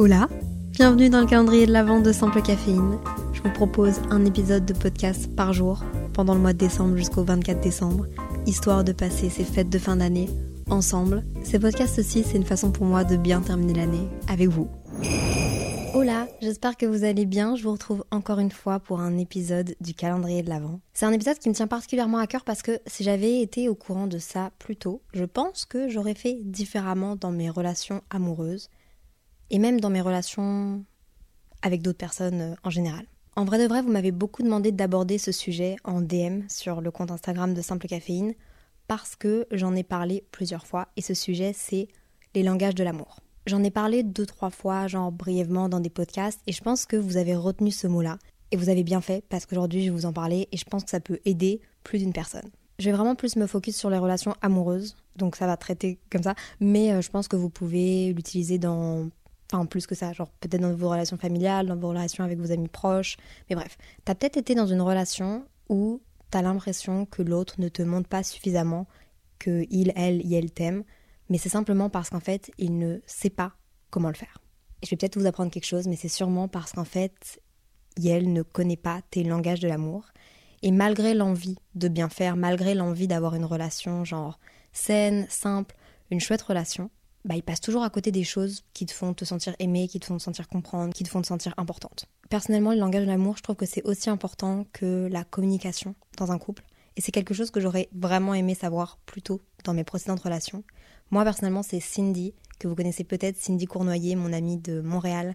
Hola, bienvenue dans le calendrier de l'Avent de Simple Caféine. Je vous propose un épisode de podcast par jour pendant le mois de décembre jusqu'au 24 décembre, histoire de passer ces fêtes de fin d'année ensemble. Ces podcasts aussi, c'est une façon pour moi de bien terminer l'année avec vous. Hola, j'espère que vous allez bien. Je vous retrouve encore une fois pour un épisode du calendrier de l'Avent. C'est un épisode qui me tient particulièrement à cœur parce que si j'avais été au courant de ça plus tôt, je pense que j'aurais fait différemment dans mes relations amoureuses et même dans mes relations avec d'autres personnes euh, en général. En vrai de vrai, vous m'avez beaucoup demandé d'aborder ce sujet en DM sur le compte Instagram de Simple Caféine parce que j'en ai parlé plusieurs fois et ce sujet c'est les langages de l'amour. J'en ai parlé deux trois fois, genre brièvement dans des podcasts et je pense que vous avez retenu ce mot-là et vous avez bien fait parce qu'aujourd'hui je vais vous en parler et je pense que ça peut aider plus d'une personne. Je vais vraiment plus me focus sur les relations amoureuses, donc ça va traiter comme ça, mais euh, je pense que vous pouvez l'utiliser dans Enfin, plus que ça, genre peut-être dans vos relations familiales, dans vos relations avec vos amis proches. Mais bref, t'as peut-être été dans une relation où t'as l'impression que l'autre ne te montre pas suffisamment que il, elle, y elle t'aime, mais c'est simplement parce qu'en fait, il ne sait pas comment le faire. Et je vais peut-être vous apprendre quelque chose, mais c'est sûrement parce qu'en fait, elle ne connaît pas tes langages de l'amour. Et malgré l'envie de bien faire, malgré l'envie d'avoir une relation genre saine, simple, une chouette relation, bah, il passe toujours à côté des choses qui te font te sentir aimé, qui te font te sentir comprendre, qui te font te sentir importante. Personnellement, le langage de l'amour, je trouve que c'est aussi important que la communication dans un couple. Et c'est quelque chose que j'aurais vraiment aimé savoir plus tôt dans mes précédentes relations. Moi, personnellement, c'est Cindy, que vous connaissez peut-être, Cindy Cournoyer, mon amie de Montréal,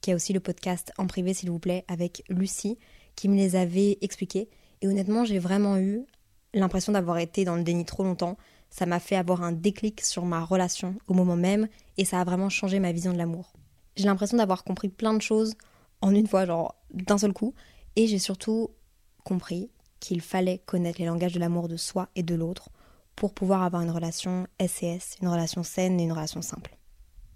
qui a aussi le podcast En privé, s'il vous plaît, avec Lucie, qui me les avait expliqués. Et honnêtement, j'ai vraiment eu l'impression d'avoir été dans le déni trop longtemps, ça m'a fait avoir un déclic sur ma relation au moment même et ça a vraiment changé ma vision de l'amour. J'ai l'impression d'avoir compris plein de choses en une fois, genre d'un seul coup, et j'ai surtout compris qu'il fallait connaître les langages de l'amour de soi et de l'autre pour pouvoir avoir une relation SES, une relation saine et une relation simple.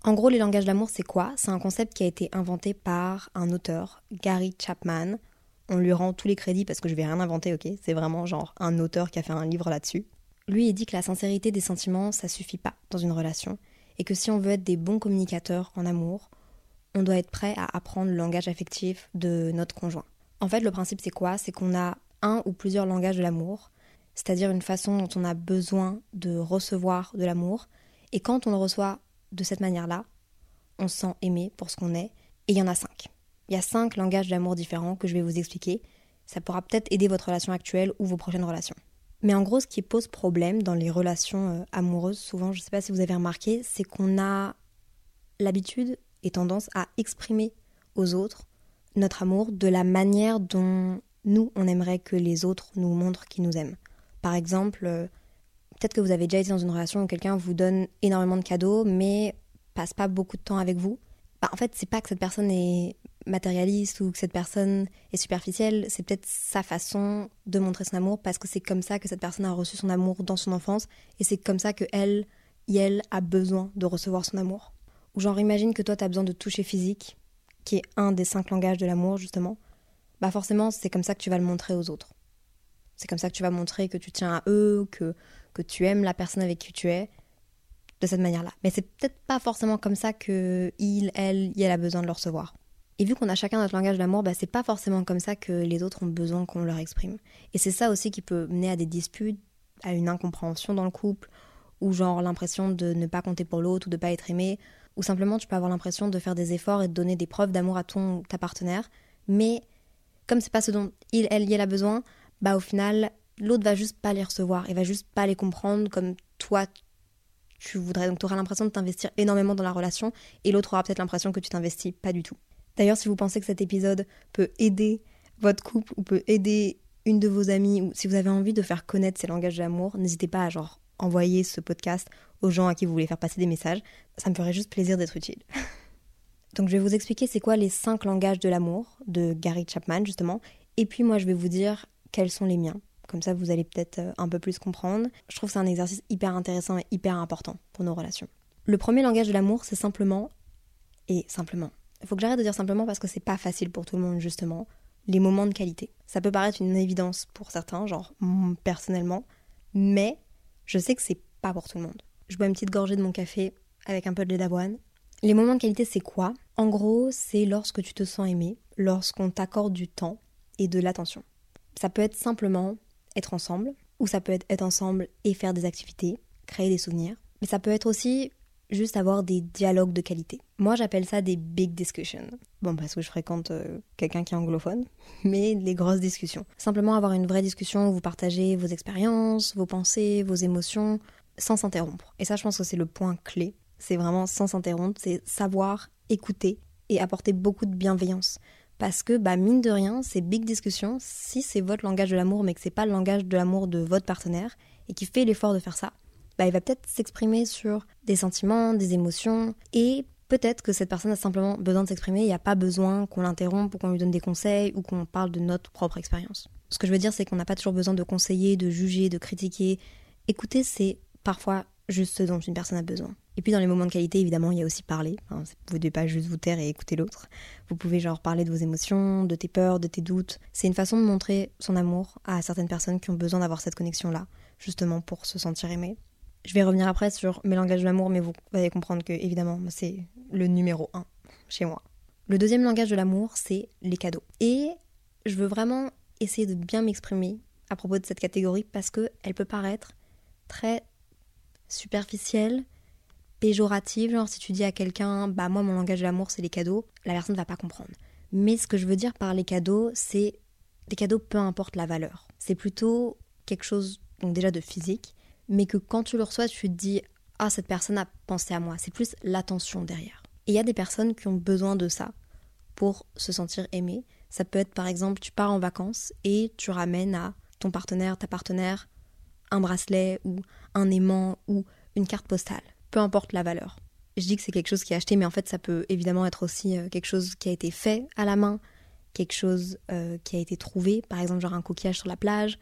En gros, les langages de l'amour, c'est quoi? C'est un concept qui a été inventé par un auteur, Gary Chapman. On lui rend tous les crédits parce que je vais rien inventer, ok? C'est vraiment genre un auteur qui a fait un livre là-dessus. Lui, il dit que la sincérité des sentiments, ça suffit pas dans une relation, et que si on veut être des bons communicateurs en amour, on doit être prêt à apprendre le langage affectif de notre conjoint. En fait, le principe, c'est quoi? C'est qu'on a un ou plusieurs langages de l'amour, c'est-à-dire une façon dont on a besoin de recevoir de l'amour, et quand on le reçoit de cette manière-là, on se sent aimé pour ce qu'on est, et il y en a cinq. Il y a cinq langages d'amour différents que je vais vous expliquer. Ça pourra peut-être aider votre relation actuelle ou vos prochaines relations. Mais en gros, ce qui pose problème dans les relations euh, amoureuses, souvent, je ne sais pas si vous avez remarqué, c'est qu'on a l'habitude et tendance à exprimer aux autres notre amour de la manière dont nous, on aimerait que les autres nous montrent qu'ils nous aiment. Par exemple, euh, peut-être que vous avez déjà été dans une relation où quelqu'un vous donne énormément de cadeaux, mais passe pas beaucoup de temps avec vous. Bah, en fait, c'est pas que cette personne est matérialiste ou que cette personne est superficielle, c'est peut-être sa façon de montrer son amour parce que c'est comme ça que cette personne a reçu son amour dans son enfance et c'est comme ça que elle, elle a besoin de recevoir son amour. Ou genre imagine que toi tu as besoin de toucher physique, qui est un des cinq langages de l'amour justement. Bah forcément c'est comme ça que tu vas le montrer aux autres. C'est comme ça que tu vas montrer que tu tiens à eux, que, que tu aimes la personne avec qui tu es, de cette manière-là. Mais c'est peut-être pas forcément comme ça que il, elle, elle a besoin de le recevoir. Et vu qu'on a chacun notre langage d'amour, bah, c'est pas forcément comme ça que les autres ont besoin qu'on leur exprime. Et c'est ça aussi qui peut mener à des disputes, à une incompréhension dans le couple, ou genre l'impression de ne pas compter pour l'autre ou de pas être aimé, ou simplement tu peux avoir l'impression de faire des efforts et de donner des preuves d'amour à ton ta partenaire, mais comme c'est pas ce dont il, elle, elle a besoin, bah au final l'autre va juste pas les recevoir, et va juste pas les comprendre comme toi tu voudrais. Donc tu auras l'impression de t'investir énormément dans la relation, et l'autre aura peut-être l'impression que tu t'investis pas du tout. D'ailleurs, si vous pensez que cet épisode peut aider votre couple ou peut aider une de vos amies, ou si vous avez envie de faire connaître ces langages d'amour, n'hésitez pas à genre envoyer ce podcast aux gens à qui vous voulez faire passer des messages. Ça me ferait juste plaisir d'être utile. Donc je vais vous expliquer c'est quoi les cinq langages de l'amour de Gary Chapman justement. Et puis moi je vais vous dire quels sont les miens. Comme ça vous allez peut-être euh, un peu plus comprendre. Je trouve que c'est un exercice hyper intéressant et hyper important pour nos relations. Le premier langage de l'amour c'est simplement et simplement. Faut que j'arrête de dire simplement parce que c'est pas facile pour tout le monde justement. Les moments de qualité. Ça peut paraître une évidence pour certains, genre personnellement, mais je sais que c'est pas pour tout le monde. Je bois une petite gorgée de mon café avec un peu de lait d'avoine les moments de qualité, c'est quoi? En gros, c'est lorsque tu te sens aimé, lorsqu'on t'accorde du temps et de l'attention. Ça peut être simplement être ensemble, ou ça peut être être ensemble et faire des activités, créer des souvenirs, mais ça peut être aussi juste avoir des dialogues de qualité. Moi, j'appelle ça des big discussions. Bon, parce que je fréquente euh, quelqu'un qui est anglophone, mais les grosses discussions. Simplement avoir une vraie discussion où vous partagez vos expériences, vos pensées, vos émotions, sans s'interrompre. Et ça, je pense que c'est le point clé c'est vraiment sans s'interrompre, c'est savoir écouter et apporter beaucoup de bienveillance. Parce que, bah, mine de rien, ces big discussions, si c'est votre langage de l'amour, mais que c'est pas le langage de l'amour de votre partenaire, et qui fait l'effort de faire ça, bah, il va peut-être s'exprimer sur des sentiments, des émotions, et peut-être que cette personne a simplement besoin de s'exprimer, il n'y a pas besoin qu'on l'interrompe ou qu'on lui donne des conseils ou qu'on parle de notre propre expérience. Ce que je veux dire, c'est qu'on n'a pas toujours besoin de conseiller, de juger, de critiquer. Écouter, c'est parfois juste ce dont une personne a besoin. Et puis dans les moments de qualité, évidemment, il y a aussi parler. vous ne devez pas juste vous taire et écouter l'autre. Vous pouvez genre parler de vos émotions, de tes peurs, de tes doutes. C'est une façon de montrer son amour à certaines personnes qui ont besoin d'avoir cette connexion-là, justement pour se sentir aimé. Je vais revenir après sur mes langages de l'amour, mais vous allez comprendre que, évidemment, c'est le numéro un chez moi. Le deuxième langage de l'amour, c'est les cadeaux. Et je veux vraiment essayer de bien m'exprimer à propos de cette catégorie parce qu'elle peut paraître très superficielle, péjorative, genre si tu dis à quelqu'un, bah moi mon langage de l'amour c'est les cadeaux, la personne ne va pas comprendre. Mais ce que je veux dire par les cadeaux, c'est des cadeaux peu importe la valeur. C'est plutôt quelque chose donc déjà de physique, mais que quand tu le reçois, tu te dis ah cette personne a pensé à moi. C'est plus l'attention derrière. Et il y a des personnes qui ont besoin de ça pour se sentir aimé. Ça peut être par exemple tu pars en vacances et tu ramènes à ton partenaire, ta partenaire, un bracelet ou un aimant ou une carte postale peu importe la valeur. Je dis que c'est quelque chose qui est acheté, mais en fait ça peut évidemment être aussi euh, quelque chose qui a été fait à la main, quelque chose euh, qui a été trouvé, par exemple genre un coquillage sur la plage,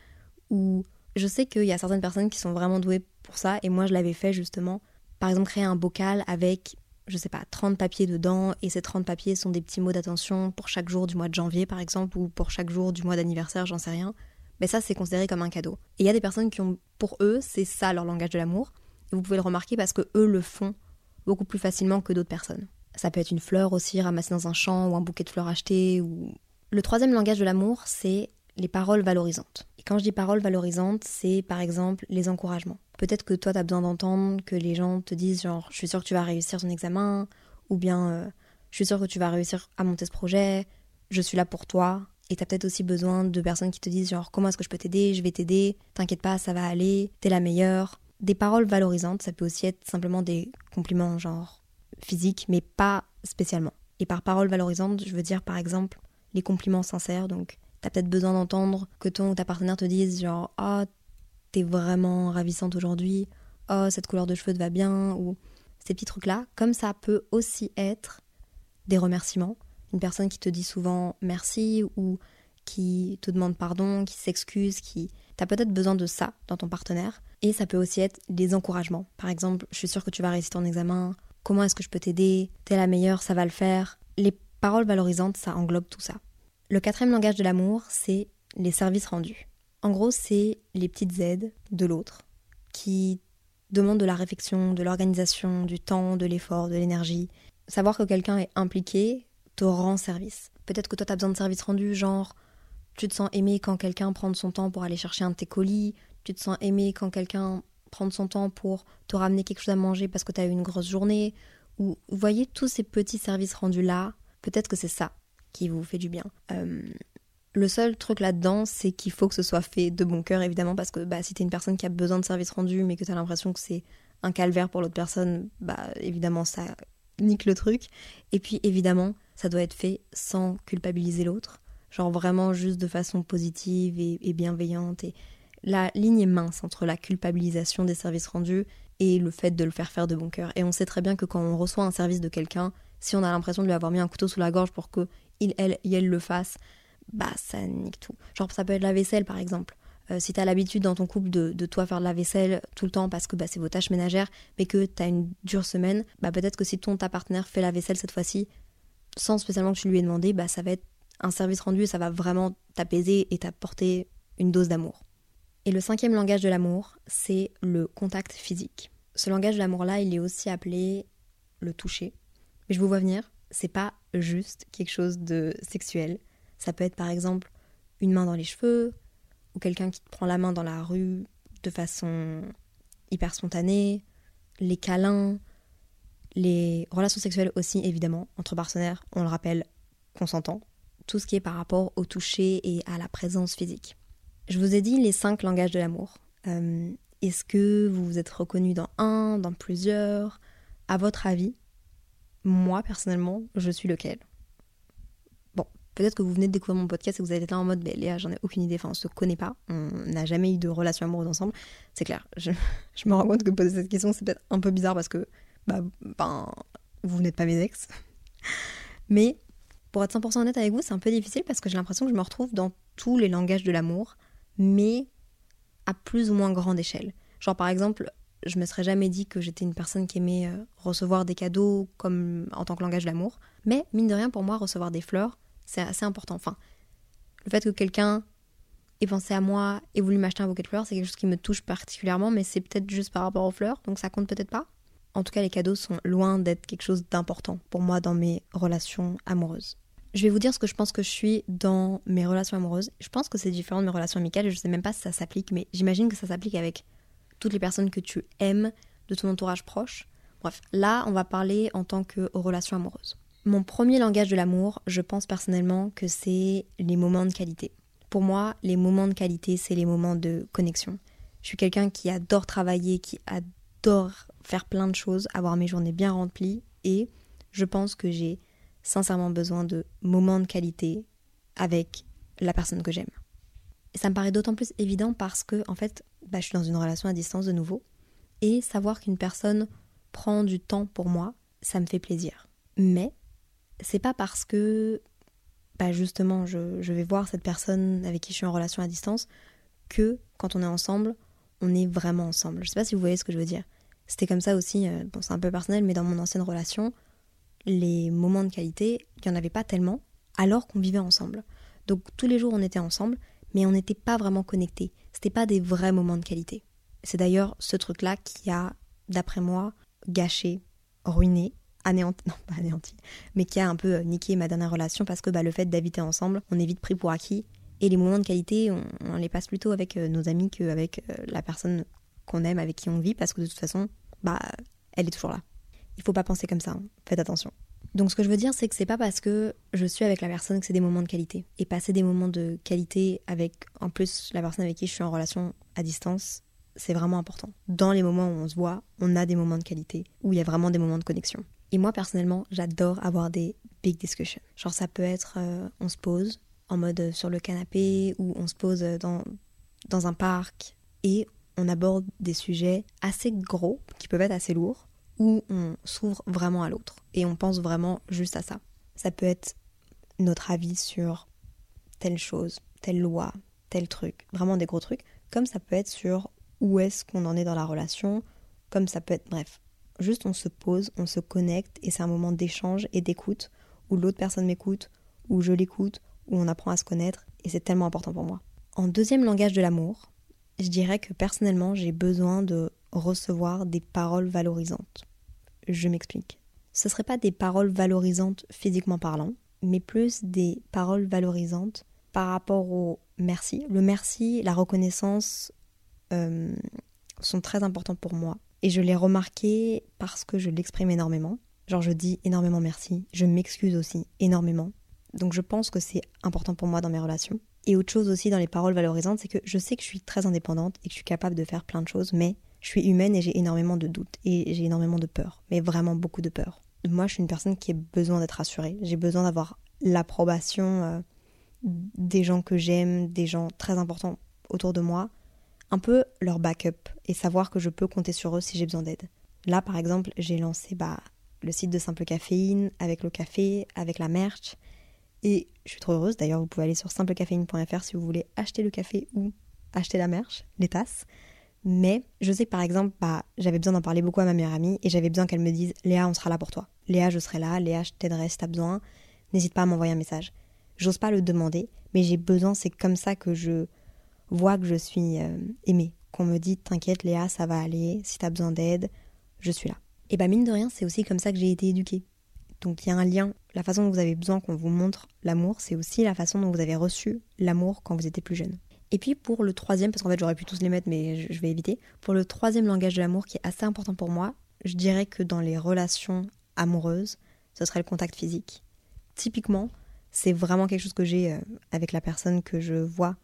ou je sais qu'il y a certaines personnes qui sont vraiment douées pour ça, et moi je l'avais fait justement. Par exemple créer un bocal avec, je sais pas, 30 papiers dedans, et ces 30 papiers sont des petits mots d'attention pour chaque jour du mois de janvier par exemple, ou pour chaque jour du mois d'anniversaire, j'en sais rien. Mais ça c'est considéré comme un cadeau. Et il y a des personnes qui ont, pour eux, c'est ça leur langage de l'amour vous pouvez le remarquer parce que eux le font beaucoup plus facilement que d'autres personnes. Ça peut être une fleur aussi ramassée dans un champ ou un bouquet de fleurs acheté ou le troisième langage de l'amour, c'est les paroles valorisantes. Quand je dis paroles valorisantes, c'est par exemple les encouragements. Peut-être que toi, tu as besoin d'entendre que les gens te disent genre, je suis sûr que tu vas réussir ton examen, ou bien euh, je suis sûr que tu vas réussir à monter ce projet, je suis là pour toi. Et tu as peut-être aussi besoin de personnes qui te disent genre, comment est-ce que je peux t'aider, je vais t'aider, t'inquiète pas, ça va aller, t'es la meilleure. Des paroles valorisantes, ça peut aussi être simplement des compliments genre physiques, mais pas spécialement. Et par paroles valorisantes, je veux dire par exemple les compliments sincères. Donc, t'as peut-être besoin d'entendre que ton ou ta partenaire te dise genre ah oh, t'es vraiment ravissante aujourd'hui, oh cette couleur de cheveux te va bien ou ces petits trucs là. Comme ça peut aussi être des remerciements. Une personne qui te dit souvent merci ou qui te demande pardon, qui s'excuse, qui T'as peut-être besoin de ça dans ton partenaire. Et ça peut aussi être des encouragements. Par exemple, je suis sûre que tu vas réussir ton examen. Comment est-ce que je peux t'aider? T'es la meilleure, ça va le faire. Les paroles valorisantes, ça englobe tout ça. Le quatrième langage de l'amour, c'est les services rendus. En gros, c'est les petites aides de l'autre qui demandent de la réflexion, de l'organisation, du temps, de l'effort, de l'énergie. Savoir que quelqu'un est impliqué te rend service. Peut-être que toi, tu as besoin de services rendus, genre tu te sens aimé quand quelqu'un prend son temps pour aller chercher un de tes colis. Tu te sens aimé quand quelqu'un prend son temps pour te ramener quelque chose à manger parce que tu as eu une grosse journée. Ou vous voyez tous ces petits services rendus là. Peut-être que c'est ça qui vous fait du bien. Euh, le seul truc là-dedans, c'est qu'il faut que ce soit fait de bon cœur, évidemment, parce que bah, si t'es une personne qui a besoin de services rendus, mais que t'as l'impression que c'est un calvaire pour l'autre personne, bah évidemment, ça nique le truc. Et puis, évidemment, ça doit être fait sans culpabiliser l'autre genre vraiment juste de façon positive et, bienveillante et La ligne est mince entre la culpabilisation des services rendus et le fait de le faire faire de bon cœur. Et on sait très bien que quand on reçoit un service de quelqu'un, si on a l'impression de lui avoir mis un couteau sous la gorge pour que il, elle, elle le fasse, bah ça nique tout. Genre ça peut être la vaisselle par exemple. Euh, si tu as l'habitude dans ton couple de, toi faire de la vaisselle tout le temps parce que bah, c'est vos tâches ménagères, mais que tu as une dure semaine, bah, peut-être que si ton ta partenaire fait la vaisselle cette fois-ci, sans spécialement que tu lui aies demandé, bah, ça va être un service rendu et ça va vraiment t'apaiser et t'apporter une dose d'amour. Et le cinquième langage de l'amour, c'est le contact physique. Ce langage de l'amour-là, il est aussi appelé le toucher. Mais je vous vois venir, c'est pas juste quelque chose de sexuel. Ça peut être par exemple une main dans les cheveux, ou quelqu'un qui te prend la main dans la rue de façon hyper spontanée, les câlins, les relations sexuelles aussi évidemment, entre partenaires, on le rappelle, consentant, tout ce qui est par rapport au toucher et à la présence physique. Je vous ai dit les cinq langages de l'amour. Euh, est-ce que vous vous êtes reconnu dans un, dans plusieurs? À votre avis, moi personnellement, je suis lequel? Peut-être que vous venez de découvrir mon podcast et que vous êtes là en mode, ben, Léa, j'en ai aucune idée, enfin, on se connaît pas, on n'a jamais eu de relation amoureuse ensemble. C'est clair, je, me rends compte que poser cette question, c'est peut-être un peu bizarre parce que, bah, ben, vous n'êtes pas mes ex. Mais, pour être 100% honnête avec vous, c'est un peu difficile parce que j'ai l'impression que je me retrouve dans tous les langages de l'amour, mais à plus ou moins grande échelle. Genre, par exemple, je me serais jamais dit que j'étais une personne qui aimait euh, recevoir des cadeaux comme en tant que langage de l'amour. Mais, mine de rien, pour moi, recevoir des fleurs, c'est assez important. Enfin, le fait que quelqu'un ait pensé à moi et voulu m'acheter un bouquet de fleurs, c'est quelque chose qui me touche particulièrement, mais c'est peut-être juste par rapport aux fleurs, donc ça compte peut-être pas. En tout cas, les cadeaux sont loin d'être quelque chose d'important pour moi dans mes relations amoureuses. Je vais vous dire ce que je pense que je suis dans mes relations amoureuses. Je pense que c'est différent de mes relations amicales, je sais même pas si ça s'applique, mais j'imagine que ça s'applique avec toutes les personnes que tu aimes, de ton entourage proche. Bref, là, on va parler en tant que relations amoureuses. Mon premier langage de l'amour, je pense personnellement que c'est les moments de qualité. Pour moi, les moments de qualité, c'est les moments de connexion. Je suis quelqu'un qui adore travailler, qui adore faire plein de choses, avoir mes journées bien remplies et je pense que j'ai sincèrement besoin de moments de qualité avec la personne que j'aime. Et ça me paraît d'autant plus évident parce que, en fait, bah, je suis dans une relation à distance de nouveau et savoir qu'une personne prend du temps pour moi, ça me fait plaisir. Mais c'est pas parce que bah justement je, vais voir cette personne avec qui je suis en relation à distance que quand on est ensemble, on est vraiment ensemble. Je sais pas si vous voyez ce que je veux dire. C'était comme ça aussi, euh, bon c'est un peu personnel, mais dans mon ancienne relation, les moments de qualité, il n'y en avait pas tellement, alors qu'on vivait ensemble. Donc tous les jours on était ensemble, mais on n'était pas vraiment connectés. C'était pas des vrais moments de qualité. C'est d'ailleurs ce truc-là qui a, d'après moi, gâché, ruiné anéanti, non pas anéanti, mais qui a un peu euh, niqué ma dernière relation parce que bah, le fait d'habiter ensemble, on est vite pris pour acquis. Et les moments de qualité, on, les passe plutôt avec euh, nos amis qu'avec euh, la personne qu'on aime, avec qui on vit, parce que de toute façon, bah, elle est toujours là. Il faut pas penser comme ça, hein. faites attention. Donc ce que je veux dire, c'est que c'est pas parce que je suis avec la personne que c'est des moments de qualité. Et passer des moments de qualité avec, en plus, la personne avec qui je suis en relation à distance, c'est vraiment important. Dans les moments où on se voit, on a des moments de qualité, où il y a vraiment des moments de connexion. Et moi, personnellement, j'adore avoir des big discussions. Genre, ça peut être, euh, on se pose en mode euh, sur le canapé ou on se pose euh, dans, dans un parc et on aborde des sujets assez gros, qui peuvent être assez lourds, où on s'ouvre vraiment à l'autre. Et on pense vraiment juste à ça. Ça peut être notre avis sur telle chose, telle loi, tel truc, vraiment des gros trucs, comme ça peut être sur où est-ce qu'on en est dans la relation, comme ça peut être, bref, Juste on se pose, on se connecte et c'est un moment d'échange et d'écoute où l'autre personne m'écoute, où je l'écoute, où on apprend à se connaître et c'est tellement important pour moi. En deuxième langage de l'amour, je dirais que personnellement j'ai besoin de recevoir des paroles valorisantes. Je m'explique. Ce ne seraient pas des paroles valorisantes physiquement parlant, mais plus des paroles valorisantes par rapport au merci. Le merci, la reconnaissance euh, sont très importants pour moi. Et je l'ai remarqué parce que je l'exprime énormément. Genre je dis énormément merci, je m'excuse aussi énormément. Donc je pense que c'est important pour moi dans mes relations. Et autre chose aussi dans les paroles valorisantes, c'est que je sais que je suis très indépendante et que je suis capable de faire plein de choses, mais je suis humaine et j'ai énormément de doutes et j'ai énormément de peur, mais vraiment beaucoup de peur. Moi, je suis une personne qui a besoin d'être rassurée. J'ai besoin d'avoir l'approbation euh, des gens que j'aime, des gens très importants autour de moi. un peu leur backup et savoir que je peux compter sur eux si j'ai besoin d'aide. Là, par exemple, j'ai lancé bah, le site de Simple Caféine avec le café, avec la merch. Et je suis trop heureuse. D'ailleurs, vous pouvez aller sur simplecaféine.fr si vous voulez acheter le café ou acheter la merch, les tasses. Mais je sais que par exemple, bah, j'avais besoin d'en parler beaucoup à ma meilleure amie et j'avais besoin qu'elle me dise Léa, on sera là pour toi. Léa, je serai là. Léa, je t'aiderai si t'as besoin. N'hésite pas à m'envoyer un message. J'ose pas le demander, mais j'ai besoin, c'est comme ça que je vois que je suis euh, aimée. Qu'on me dit T'inquiète, Léa, ça va aller. Si t'as besoin d'aide, je suis là. Et bah, mine de rien, c'est aussi comme ça que j'ai été éduquée. Donc il y a un lien. La façon dont vous avez besoin qu'on vous montre l'amour, c'est aussi la façon dont vous avez reçu l'amour quand vous étiez plus jeune. Et puis pour le troisième, parce qu'en fait j'aurais pu tous les mettre, mais je vais éviter. Pour le troisième langage de l'amour qui est assez important pour moi, je dirais que dans les relations amoureuses, ce serait le contact physique. Typiquement, c'est vraiment quelque chose que j'ai euh, avec la personne que je vois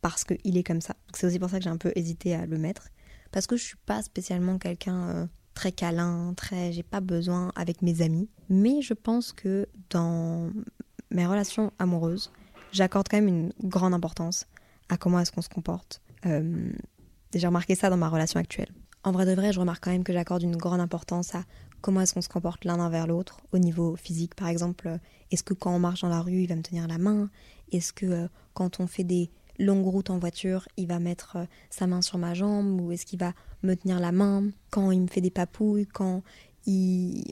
parce qu'il est comme ça. C'est aussi pour ça que j'ai un peu hésité à le mettre. Parce que je suis pas spécialement quelqu'un euh, très câlin, très. J'ai pas besoin avec mes amis. Mais je pense que dans mes relations amoureuses, j'accorde quand même une grande importance à comment est-ce qu'on se comporte. Euh, j'ai remarqué ça dans ma relation actuelle. En vrai de vrai, je remarque quand même que j'accorde une grande importance à comment est-ce qu'on se comporte l'un envers l'autre au niveau physique. Par exemple, euh, est-ce que quand on marche dans la rue, il va me tenir la main? Est-ce que euh, quand on fait des longues routes en voiture, il va mettre sa main sur ma jambe Ou est-ce qu'il va me tenir la main? Quand il me fait des papouilles Quand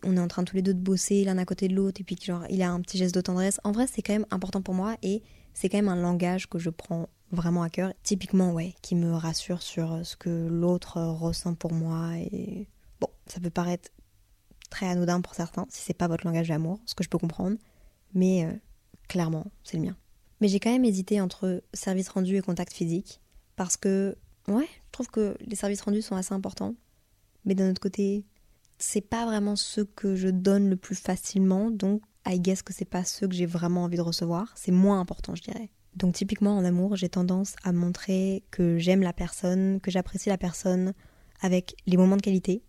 on est en train tous les deux de bosser l'un à côté de l'autre et puis genre il a un petit geste de tendresse. En vrai, c'est quand même important pour moi et c'est quand même un langage que je prends vraiment à cœur. Typiquement, ouais, qui me rassure sur euh, ce que l'autre euh, ressent pour moi. Et bon, ça peut paraître très anodin pour certains si c'est pas votre langage d'amour, ce que je peux comprendre, mais euh, clairement, c'est le mien. Mais j'ai quand même hésité entre service rendu et contact physique parce que, ouais, je trouve que les services rendus sont assez importants, mais d'un autre côté, c'est pas vraiment ce que je donne le plus facilement, donc I guess que c'est pas ceux que j'ai vraiment envie de recevoir, c'est moins important, je dirais. Donc typiquement en amour, j'ai tendance à montrer que j'aime la personne, que j'apprécie la personne avec les moments de qualité,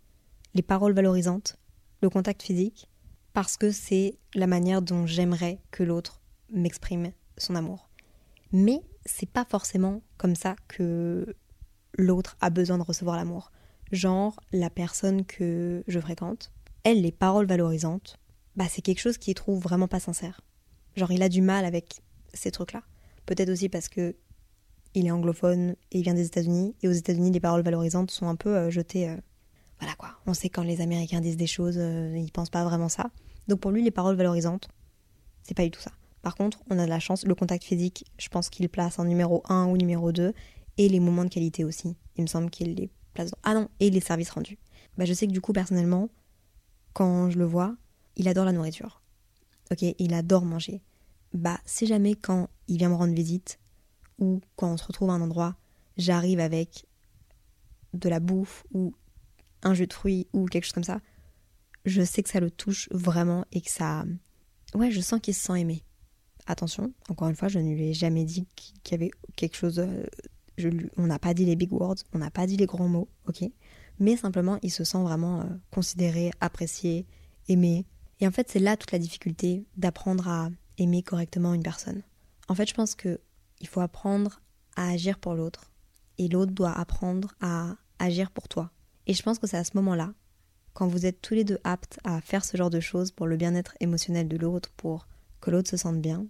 les paroles valorisantes, le contact physique, parce que c'est la manière dont j'aimerais que l'autre m'exprime son amour. Mais c'est pas forcément comme ça que l'autre a besoin de recevoir l'amour. Genre la personne que je fréquente, elle les paroles valorisantes, bah c'est quelque chose qui trouve vraiment pas sincère. Genre il a du mal avec ces trucs-là. Peut-être aussi parce que il est anglophone et il vient des États-Unis. Et aux États-Unis, les paroles valorisantes sont un peu euh, jetées. Euh, voilà quoi. On sait quand les Américains disent des choses, euh, ils pensent pas vraiment ça. Donc pour lui, les paroles valorisantes, c'est pas du tout ça. Par contre, on a de la chance. Le contact physique, je pense qu'il place en numéro 1 ou numéro 2. Et les moments de qualité aussi. Il me semble qu'il les place dans... Ah non, et les services rendus. Bah, je sais que du coup, personnellement, quand je le vois, il adore la nourriture. Ok, il adore manger bah si jamais quand il vient me rendre visite ou quand on se retrouve à un endroit, j'arrive avec de la bouffe ou un jus de fruits ou quelque chose comme ça, je sais que ça le touche vraiment et que ça... Ouais, je sens qu'il se sent aimé. Attention, encore une fois, je ne lui ai jamais dit qu'il y avait quelque chose... Euh, je On n'a pas dit les big words, on n'a pas dit les grands mots, ok? Mais simplement, il se sent vraiment euh, considéré, apprécié, aimé. Et en fait, c'est là toute la difficulté d'apprendre à aimer correctement une personne. En fait, je pense que il faut apprendre à agir pour l'autre et l'autre doit apprendre à agir pour toi. Et je pense que c'est à ce moment-là, quand vous êtes tous les deux aptes à faire ce genre de choses pour le bien-être émotionnel de l'autre, pour que l'autre se sente bien,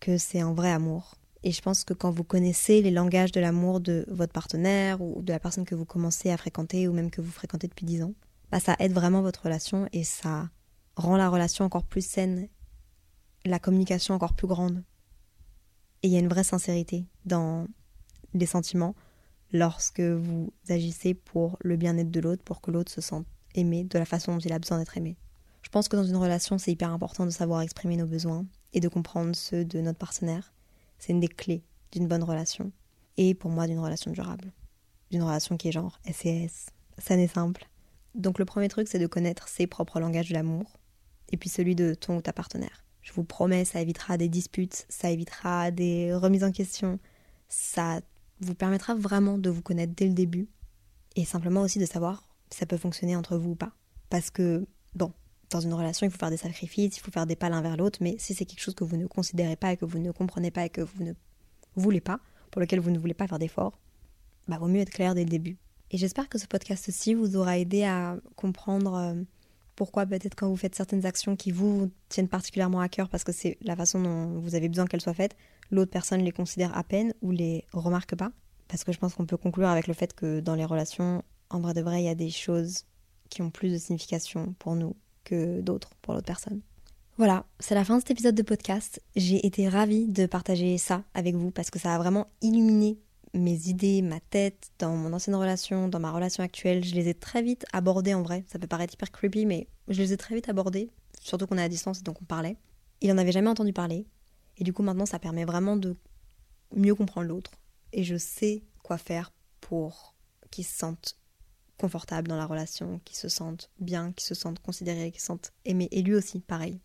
que c'est un vrai amour. Et je pense que quand vous connaissez les langages de l'amour de votre partenaire ou de la personne que vous commencez à fréquenter ou même que vous fréquentez depuis 10 ans, bah ça aide vraiment votre relation et ça rend la relation encore plus saine la communication encore plus grande. Et il y a une vraie sincérité dans les sentiments lorsque vous agissez pour le bien-être de l'autre, pour que l'autre se sente aimé de la façon dont il a besoin d'être aimé. Je pense que dans une relation, c'est hyper important de savoir exprimer nos besoins et de comprendre ceux de notre partenaire. C'est une des clés d'une bonne relation et pour moi d'une relation durable. D'une relation qui est genre SES, ça n'est simple. Donc le premier truc, c'est de connaître ses propres langages de l'amour et puis celui de ton ou ta partenaire. Je vous promets, ça évitera des disputes, ça évitera des remises en question, ça vous permettra vraiment de vous connaître dès le début et simplement aussi de savoir si ça peut fonctionner entre vous ou pas. Parce que, bon, dans une relation, il faut faire des sacrifices, il faut faire des pas l'un vers l'autre, mais si c'est quelque chose que vous ne considérez pas et que vous ne comprenez pas et que vous ne voulez pas, pour lequel vous ne voulez pas faire d'efforts, bah, vaut mieux être clair dès le début. Et j'espère que ce podcast-ci vous aura aidé à comprendre euh, pourquoi peut-être quand vous faites certaines actions qui vous tiennent particulièrement à cœur parce que c'est la façon dont vous avez besoin qu'elles soient faites, l'autre personne les considère à peine ou les remarque pas? Parce que je pense qu'on peut conclure avec le fait que dans les relations, en vrai de vrai, il y a des choses qui ont plus de signification pour nous que d'autres pour l'autre personne. Voilà, c'est la fin de cet épisode de podcast. J'ai été ravie de partager ça avec vous parce que ça a vraiment illuminé mes idées, ma tête, dans mon ancienne relation, dans ma relation actuelle. Je les ai très vite abordées en vrai. Ça peut paraître hyper creepy, mais je les ai très vite abordées. Surtout qu'on est à distance et donc on parlait. Il en avait jamais entendu parler. Et du coup, maintenant, ça permet vraiment de mieux comprendre l'autre. Et je sais quoi faire pour qu'il se sente confortable dans la relation, qu'il se sente bien, qu'il se sente considéré, qu'il se sente aimé. Et lui aussi, pareil.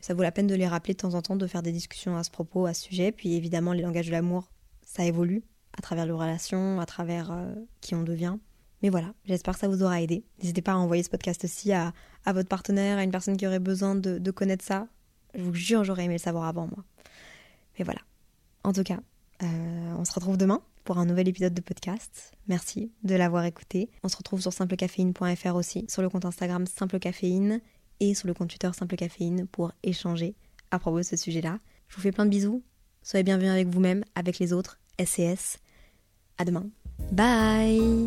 Ça vaut la peine de les rappeler de temps en temps, de faire des discussions à ce propos, à ce sujet. Puis évidemment, les langages de l'amour, ça évolue à travers les relations, à travers euh, qui on devient. Mais voilà, j'espère que ça vous aura aidé. N'hésitez pas à envoyer ce podcast aussi à, votre partenaire, à une personne qui aurait besoin de, connaître ça. Je vous jure, j'aurais aimé le savoir avant moi. Mais voilà. En tout cas, euh, on se retrouve demain pour un nouvel épisode de podcast. Merci de l'avoir écouté. On se retrouve sur simplecaféine.fr aussi, sur le compte Instagram Simple Caféine et sur le compte Twitter Simple Caféine pour échanger à propos de ce sujet-là. Je vous fais plein de bisous. Soyez bienvenus avec vous-même, avec les autres. SCS. À demain. Bye